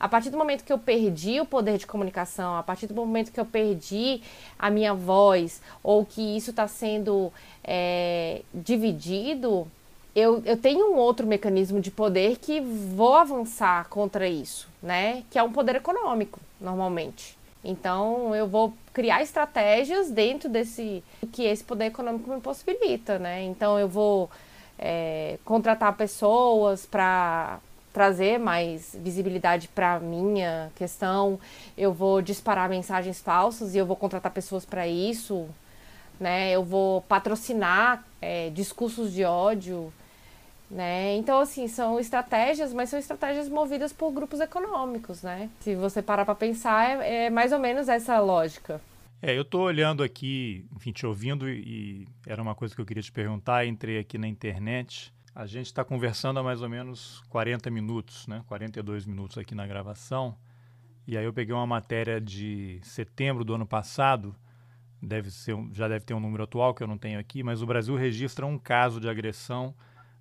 a partir do momento que eu perdi o poder de comunicação, a partir do momento que eu perdi a minha voz, ou que isso está sendo é, dividido, eu, eu tenho um outro mecanismo de poder que vou avançar contra isso, né? Que é um poder econômico, normalmente. Então, eu vou criar estratégias dentro desse que esse poder econômico me possibilita, né? Então, eu vou é, contratar pessoas para trazer mais visibilidade para minha questão. Eu vou disparar mensagens falsas e eu vou contratar pessoas para isso, né? Eu vou patrocinar é, discursos de ódio né? Então, assim, são estratégias, mas são estratégias movidas por grupos econômicos, né? Se você parar para pensar, é, é, mais ou menos essa lógica. É, eu estou olhando aqui, enfim, te ouvindo e era uma coisa que eu queria te perguntar, entrei aqui na internet. A gente está conversando há mais ou menos 40 minutos, né? 42 minutos aqui na gravação. E aí eu peguei uma matéria de setembro do ano passado, deve ser, já deve ter um número atual que eu não tenho aqui, mas o Brasil registra um caso de agressão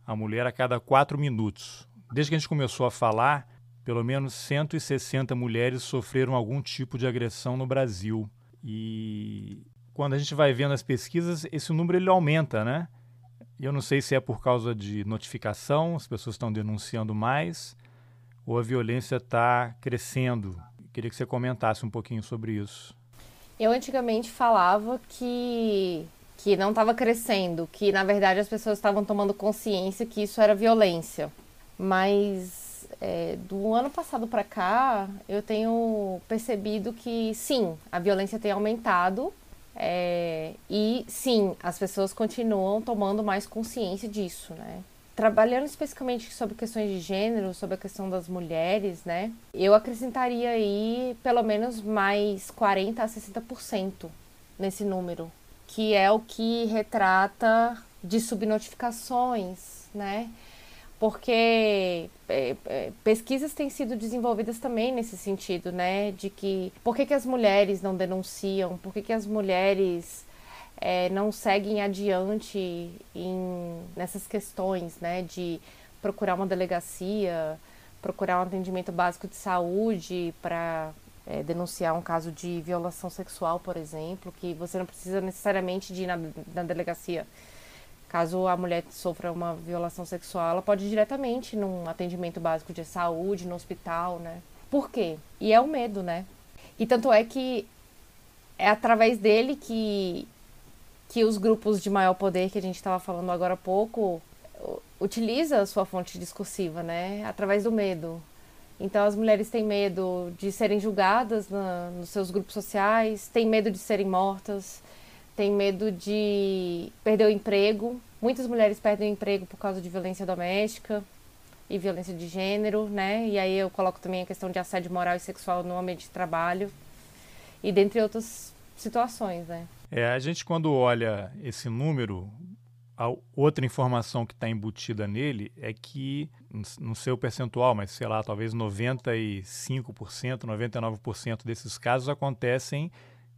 a mulher a cada quatro minutos. Desde que a gente começou a falar, pelo menos 160 mulheres sofreram algum tipo de agressão no Brasil. E quando a gente vai vendo as pesquisas, esse número ele aumenta, né? Eu não sei se é por causa de notificação, as pessoas estão denunciando mais, ou a violência está crescendo. Queria que você comentasse um pouquinho sobre isso. Eu antigamente falava que que não estava crescendo, que na verdade as pessoas estavam tomando consciência que isso era violência. Mas é, do ano passado para cá, eu tenho percebido que sim, a violência tem aumentado é, e sim, as pessoas continuam tomando mais consciência disso, né? Trabalhando especificamente sobre questões de gênero, sobre a questão das mulheres, né? Eu acrescentaria aí pelo menos mais 40 a 60% nesse número que é o que retrata de subnotificações, né? Porque é, é, pesquisas têm sido desenvolvidas também nesse sentido, né? De que por que, que as mulheres não denunciam, por que, que as mulheres é, não seguem adiante em, nessas questões, né? De procurar uma delegacia, procurar um atendimento básico de saúde para é, denunciar um caso de violação sexual, por exemplo, que você não precisa necessariamente de ir na, na delegacia. Caso a mulher sofra uma violação sexual, ela pode ir diretamente num atendimento básico de saúde, no hospital, né? Por quê? E é o medo, né? E tanto é que é através dele que, que os grupos de maior poder que a gente estava falando agora há pouco utiliza a sua fonte discursiva, né? Através do medo. Então as mulheres têm medo de serem julgadas na, nos seus grupos sociais, têm medo de serem mortas, têm medo de perder o emprego. Muitas mulheres perdem o emprego por causa de violência doméstica e violência de gênero, né? E aí eu coloco também a questão de assédio moral e sexual no ambiente de trabalho e dentre outras situações, né? É, a gente quando olha esse número, a outra informação que está embutida nele é que, no seu percentual, mas sei lá, talvez 95%, 99% desses casos acontecem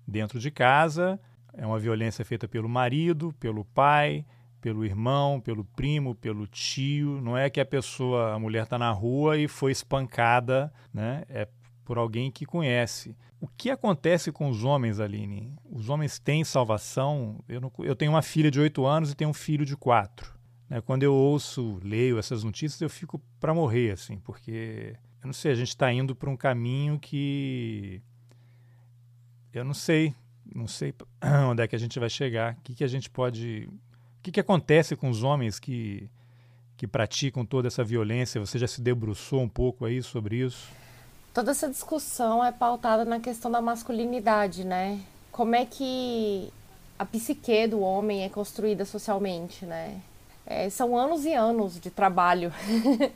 dentro de casa. É uma violência feita pelo marido, pelo pai, pelo irmão, pelo primo, pelo tio. Não é que a pessoa, a mulher está na rua e foi espancada, né? É por alguém que conhece. O que acontece com os homens, Aline? Os homens têm salvação? Eu, não, eu tenho uma filha de 8 anos e tenho um filho de 4. Né? Quando eu ouço, leio essas notícias, eu fico para morrer, assim, porque, eu não sei, a gente está indo para um caminho que. Eu não sei, não sei onde é que a gente vai chegar, o que, que a gente pode. O que, que acontece com os homens que, que praticam toda essa violência? Você já se debruçou um pouco aí sobre isso? Toda essa discussão é pautada na questão da masculinidade, né? Como é que a psique do homem é construída socialmente, né? É, são anos e anos de trabalho,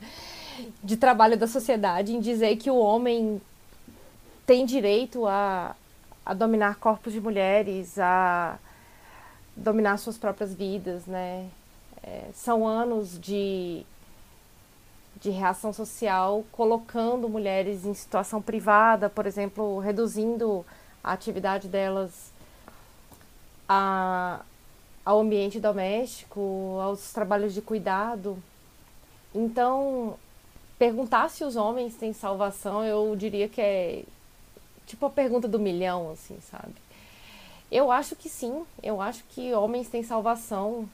de trabalho da sociedade em dizer que o homem tem direito a, a dominar corpos de mulheres, a dominar suas próprias vidas, né? É, são anos de de reação social, colocando mulheres em situação privada, por exemplo, reduzindo a atividade delas a, ao ambiente doméstico, aos trabalhos de cuidado. Então, perguntar se os homens têm salvação, eu diria que é tipo a pergunta do milhão, assim, sabe? Eu acho que sim, eu acho que homens têm salvação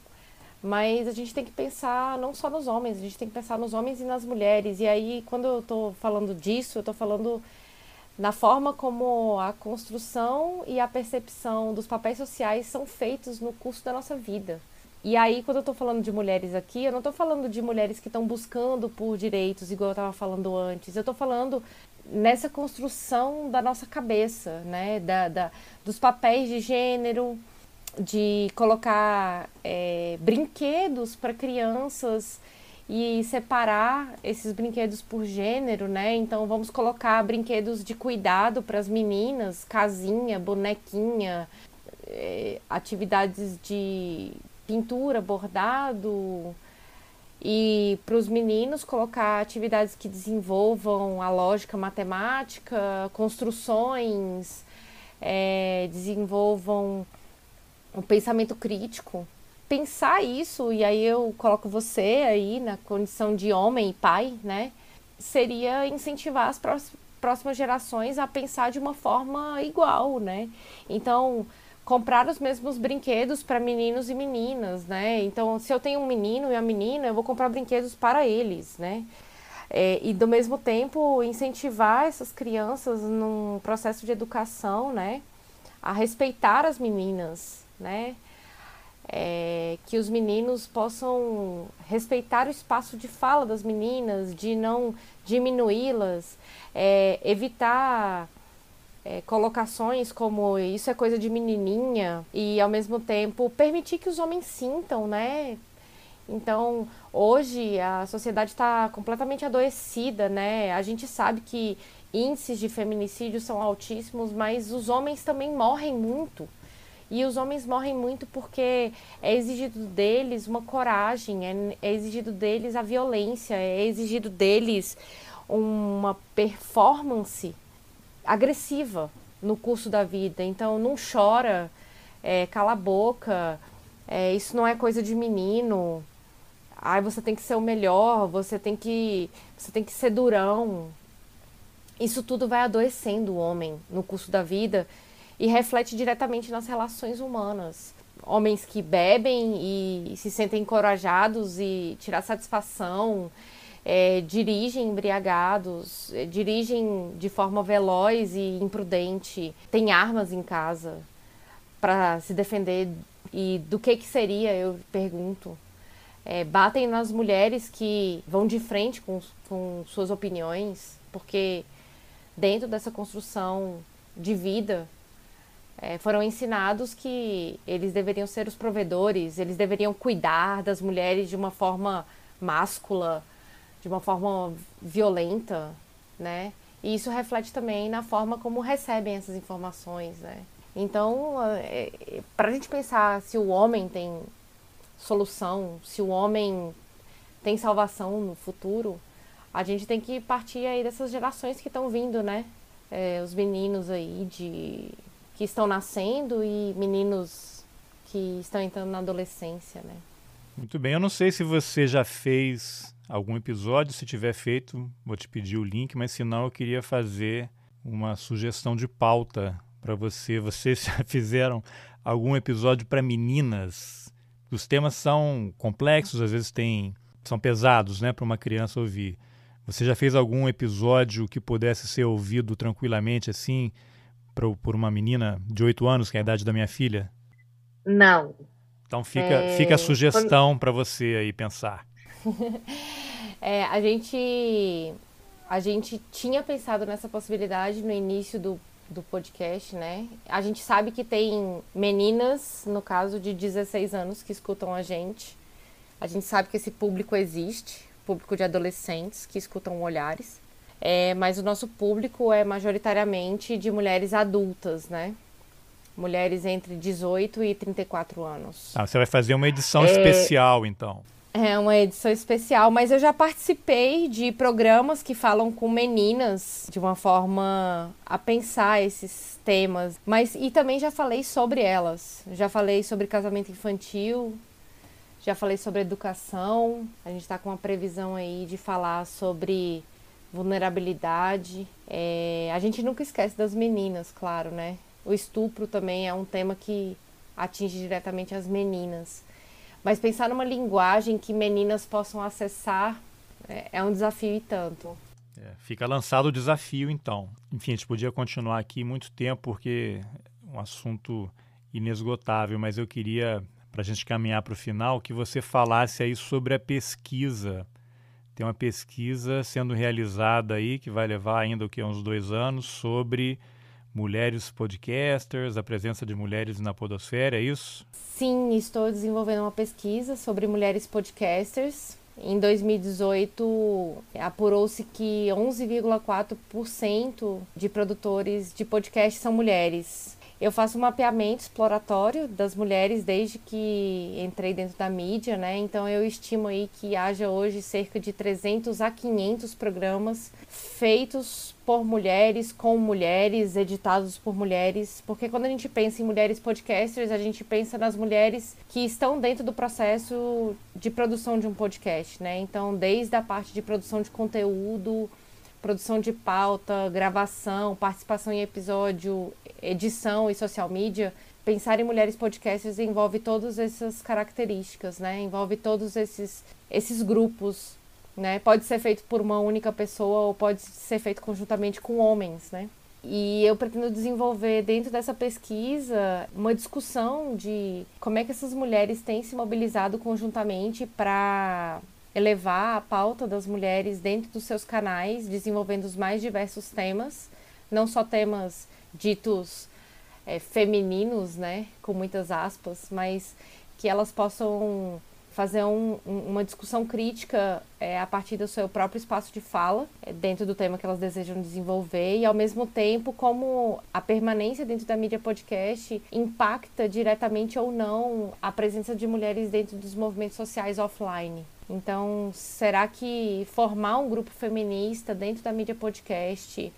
mas a gente tem que pensar não só nos homens, a gente tem que pensar nos homens e nas mulheres. E aí, quando eu estou falando disso, eu estou falando na forma como a construção e a percepção dos papéis sociais são feitos no curso da nossa vida. E aí, quando eu estou falando de mulheres aqui, eu não estou falando de mulheres que estão buscando por direitos, igual eu estava falando antes. Eu estou falando nessa construção da nossa cabeça, né? Da, da, dos papéis de gênero, de colocar é, brinquedos para crianças e separar esses brinquedos por gênero, né? Então vamos colocar brinquedos de cuidado para as meninas, casinha, bonequinha, é, atividades de pintura, bordado. E para os meninos colocar atividades que desenvolvam a lógica matemática, construções, é, desenvolvam o pensamento crítico. Pensar isso, e aí eu coloco você aí na condição de homem e pai, né? Seria incentivar as próximas gerações a pensar de uma forma igual, né? Então, comprar os mesmos brinquedos para meninos e meninas, né? Então, se eu tenho um menino e uma menina, eu vou comprar brinquedos para eles, né? É, e do mesmo tempo incentivar essas crianças num processo de educação, né? A respeitar as meninas, né? É, que os meninos possam respeitar o espaço de fala das meninas, de não diminuí-las, é, evitar é, colocações como isso é coisa de menininha e ao mesmo tempo permitir que os homens sintam, né? Então hoje a sociedade está completamente adoecida, né? A gente sabe que índices de feminicídio são altíssimos, mas os homens também morrem muito. E os homens morrem muito porque é exigido deles uma coragem, é, é exigido deles a violência, é exigido deles uma performance agressiva no curso da vida. Então, não chora, é, cala a boca, é, isso não é coisa de menino. ai, você tem que ser o melhor, você tem que, você tem que ser durão. Isso tudo vai adoecendo o homem no curso da vida e reflete diretamente nas relações humanas. Homens que bebem e se sentem encorajados e tirar satisfação, é, dirigem embriagados, é, dirigem de forma veloz e imprudente, têm armas em casa para se defender. E do que, que seria, eu pergunto, é, batem nas mulheres que vão de frente com, com suas opiniões, porque dentro dessa construção de vida é, foram ensinados que eles deveriam ser os provedores, eles deveriam cuidar das mulheres de uma forma máscula, de uma forma violenta, né? E isso reflete também na forma como recebem essas informações, né? Então, é, para a gente pensar se o homem tem solução, se o homem tem salvação no futuro, a gente tem que partir aí dessas gerações que estão vindo, né? É, os meninos aí de que estão nascendo e meninos que estão entrando na adolescência, né? Muito bem, eu não sei se você já fez algum episódio, se tiver feito, vou te pedir o link, mas se não, eu queria fazer uma sugestão de pauta para você. Vocês já fizeram algum episódio para meninas? Os temas são complexos, às vezes tem, são pesados né, para uma criança ouvir. Você já fez algum episódio que pudesse ser ouvido tranquilamente assim por, por uma menina de 8 anos, que é a idade da minha filha? Não. Então fica, é... fica a sugestão Quando... para você aí pensar. é, a gente a gente tinha pensado nessa possibilidade no início do do podcast, né? A gente sabe que tem meninas, no caso de 16 anos, que escutam a gente. A gente sabe que esse público existe, público de adolescentes que escutam olhares. É, mas o nosso público é majoritariamente de mulheres adultas, né? Mulheres entre 18 e 34 anos. Ah, você vai fazer uma edição é... especial, então. É uma edição especial, mas eu já participei de programas que falam com meninas de uma forma a pensar esses temas, mas e também já falei sobre elas. Já falei sobre casamento infantil, já falei sobre educação. A gente está com uma previsão aí de falar sobre vulnerabilidade. É, a gente nunca esquece das meninas, claro, né? O estupro também é um tema que atinge diretamente as meninas. Mas pensar numa linguagem que meninas possam acessar é, é um desafio e tanto. É, fica lançado o desafio, então. Enfim, a gente podia continuar aqui muito tempo, porque é um assunto inesgotável, mas eu queria, para a gente caminhar para o final, que você falasse aí sobre a pesquisa. Tem uma pesquisa sendo realizada aí, que vai levar ainda o que, uns dois anos, sobre mulheres podcasters, a presença de mulheres na podosfera, é isso? Sim, estou desenvolvendo uma pesquisa sobre mulheres podcasters. Em 2018, apurou-se que 11,4% de produtores de podcast são mulheres. Eu faço um mapeamento exploratório das mulheres desde que entrei dentro da mídia, né? Então eu estimo aí que haja hoje cerca de 300 a 500 programas feitos por mulheres, com mulheres, editados por mulheres, porque quando a gente pensa em mulheres podcasters, a gente pensa nas mulheres que estão dentro do processo de produção de um podcast, né? Então, desde a parte de produção de conteúdo, produção de pauta, gravação, participação em episódio, edição e social media, pensar em mulheres podcasters envolve todas essas características, né? Envolve todos esses, esses grupos, né? Pode ser feito por uma única pessoa ou pode ser feito conjuntamente com homens, né? E eu pretendo desenvolver dentro dessa pesquisa uma discussão de como é que essas mulheres têm se mobilizado conjuntamente para elevar a pauta das mulheres dentro dos seus canais, desenvolvendo os mais diversos temas, não só temas ditos é, femininos, né, com muitas aspas, mas que elas possam fazer um, uma discussão crítica é, a partir do seu próprio espaço de fala, é, dentro do tema que elas desejam desenvolver, e ao mesmo tempo como a permanência dentro da mídia podcast impacta diretamente ou não a presença de mulheres dentro dos movimentos sociais offline. Então, será que formar um grupo feminista dentro da mídia podcast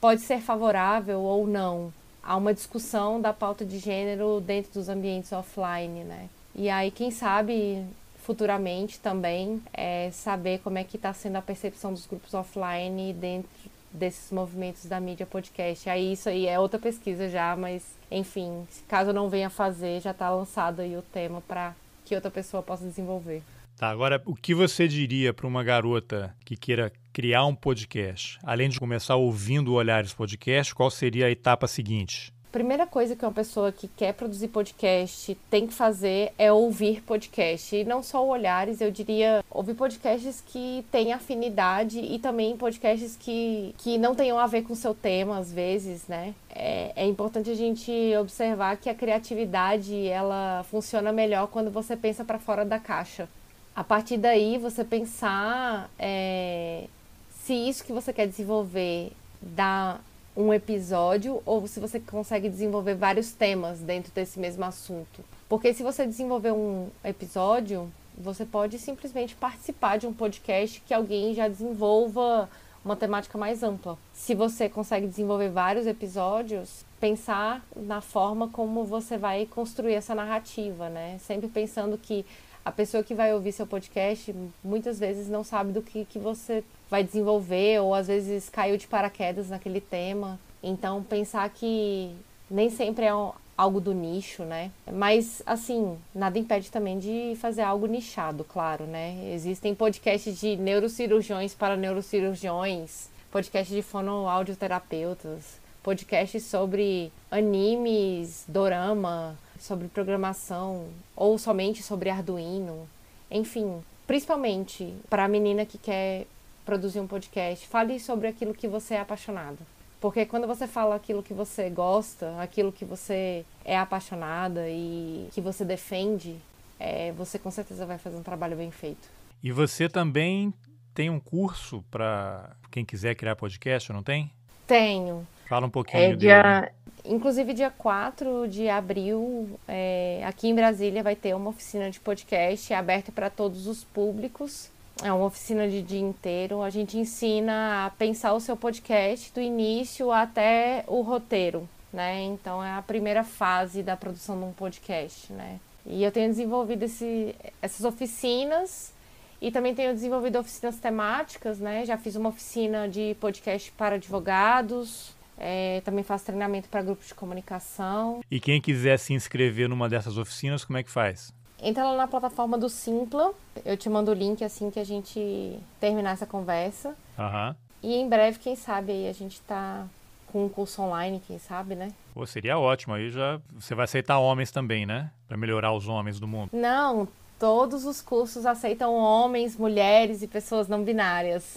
pode ser favorável ou não a uma discussão da pauta de gênero dentro dos ambientes offline, né? E aí, quem sabe, futuramente também é saber como é que está sendo a percepção dos grupos offline dentro desses movimentos da mídia podcast. Aí isso aí é outra pesquisa já, mas enfim, caso eu não venha fazer, já está lançado aí o tema para que outra pessoa possa desenvolver. Tá, agora o que você diria para uma garota que queira criar um podcast? Além de começar ouvindo Olhares Podcast, qual seria a etapa seguinte? primeira coisa que uma pessoa que quer produzir podcast tem que fazer é ouvir podcast. E não só olhares, eu diria ouvir podcasts que têm afinidade e também podcasts que, que não tenham a ver com o seu tema, às vezes, né? É, é importante a gente observar que a criatividade ela funciona melhor quando você pensa para fora da caixa. A partir daí, você pensar é, se isso que você quer desenvolver dá um episódio ou se você consegue desenvolver vários temas dentro desse mesmo assunto. Porque se você desenvolver um episódio, você pode simplesmente participar de um podcast que alguém já desenvolva uma temática mais ampla. Se você consegue desenvolver vários episódios, pensar na forma como você vai construir essa narrativa, né? Sempre pensando que a pessoa que vai ouvir seu podcast muitas vezes não sabe do que, que você vai desenvolver, ou às vezes caiu de paraquedas naquele tema. Então, pensar que nem sempre é algo do nicho, né? Mas, assim, nada impede também de fazer algo nichado, claro, né? Existem podcasts de neurocirurgiões para neurocirurgiões, podcast de fonoaudioterapeutas, podcasts sobre animes, dorama, sobre programação, ou somente sobre Arduino. Enfim, principalmente para a menina que quer produzir um podcast, fale sobre aquilo que você é apaixonado. Porque quando você fala aquilo que você gosta, aquilo que você é apaixonada e que você defende, é, você com certeza vai fazer um trabalho bem feito. E você também tem um curso para quem quiser criar podcast, não tem? Tenho. Fala um pouquinho é, dia, Inclusive, dia 4 de abril, é, aqui em Brasília, vai ter uma oficina de podcast aberta para todos os públicos. É uma oficina de dia inteiro. A gente ensina a pensar o seu podcast do início até o roteiro, né? Então é a primeira fase da produção de um podcast, né? E eu tenho desenvolvido esse, essas oficinas e também tenho desenvolvido oficinas temáticas, né? Já fiz uma oficina de podcast para advogados, é, também faço treinamento para grupos de comunicação. E quem quiser se inscrever numa dessas oficinas, como é que faz? Entra lá na plataforma do Simpla. Eu te mando o link assim que a gente terminar essa conversa. Uhum. E em breve, quem sabe, aí a gente tá com um curso online, quem sabe, né? Pô, seria ótimo. Aí já você vai aceitar homens também, né? Para melhorar os homens do mundo. Não, todos os cursos aceitam homens, mulheres e pessoas não binárias.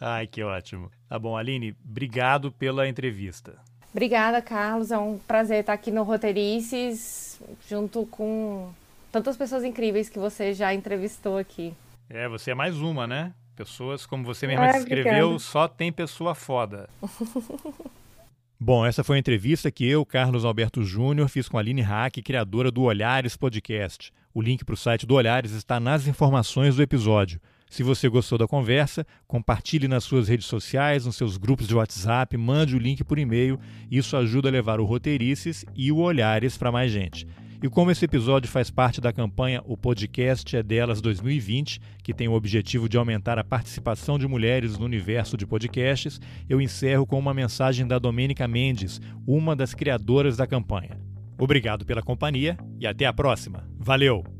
Ai, que ótimo. Tá bom, Aline, obrigado pela entrevista. Obrigada, Carlos. É um prazer estar aqui no Roteirices, junto com tantas pessoas incríveis que você já entrevistou aqui. É, você é mais uma, né? Pessoas, como você mesma ah, descreveu, obrigada. só tem pessoa foda. Bom, essa foi a entrevista que eu, Carlos Alberto Júnior, fiz com a Aline Hack, criadora do Olhares Podcast. O link para o site do Olhares está nas informações do episódio. Se você gostou da conversa, compartilhe nas suas redes sociais, nos seus grupos de WhatsApp, mande o link por e-mail. Isso ajuda a levar o Roteirices e o Olhares para mais gente. E como esse episódio faz parte da campanha O Podcast é Delas 2020, que tem o objetivo de aumentar a participação de mulheres no universo de podcasts, eu encerro com uma mensagem da Domênica Mendes, uma das criadoras da campanha. Obrigado pela companhia e até a próxima. Valeu!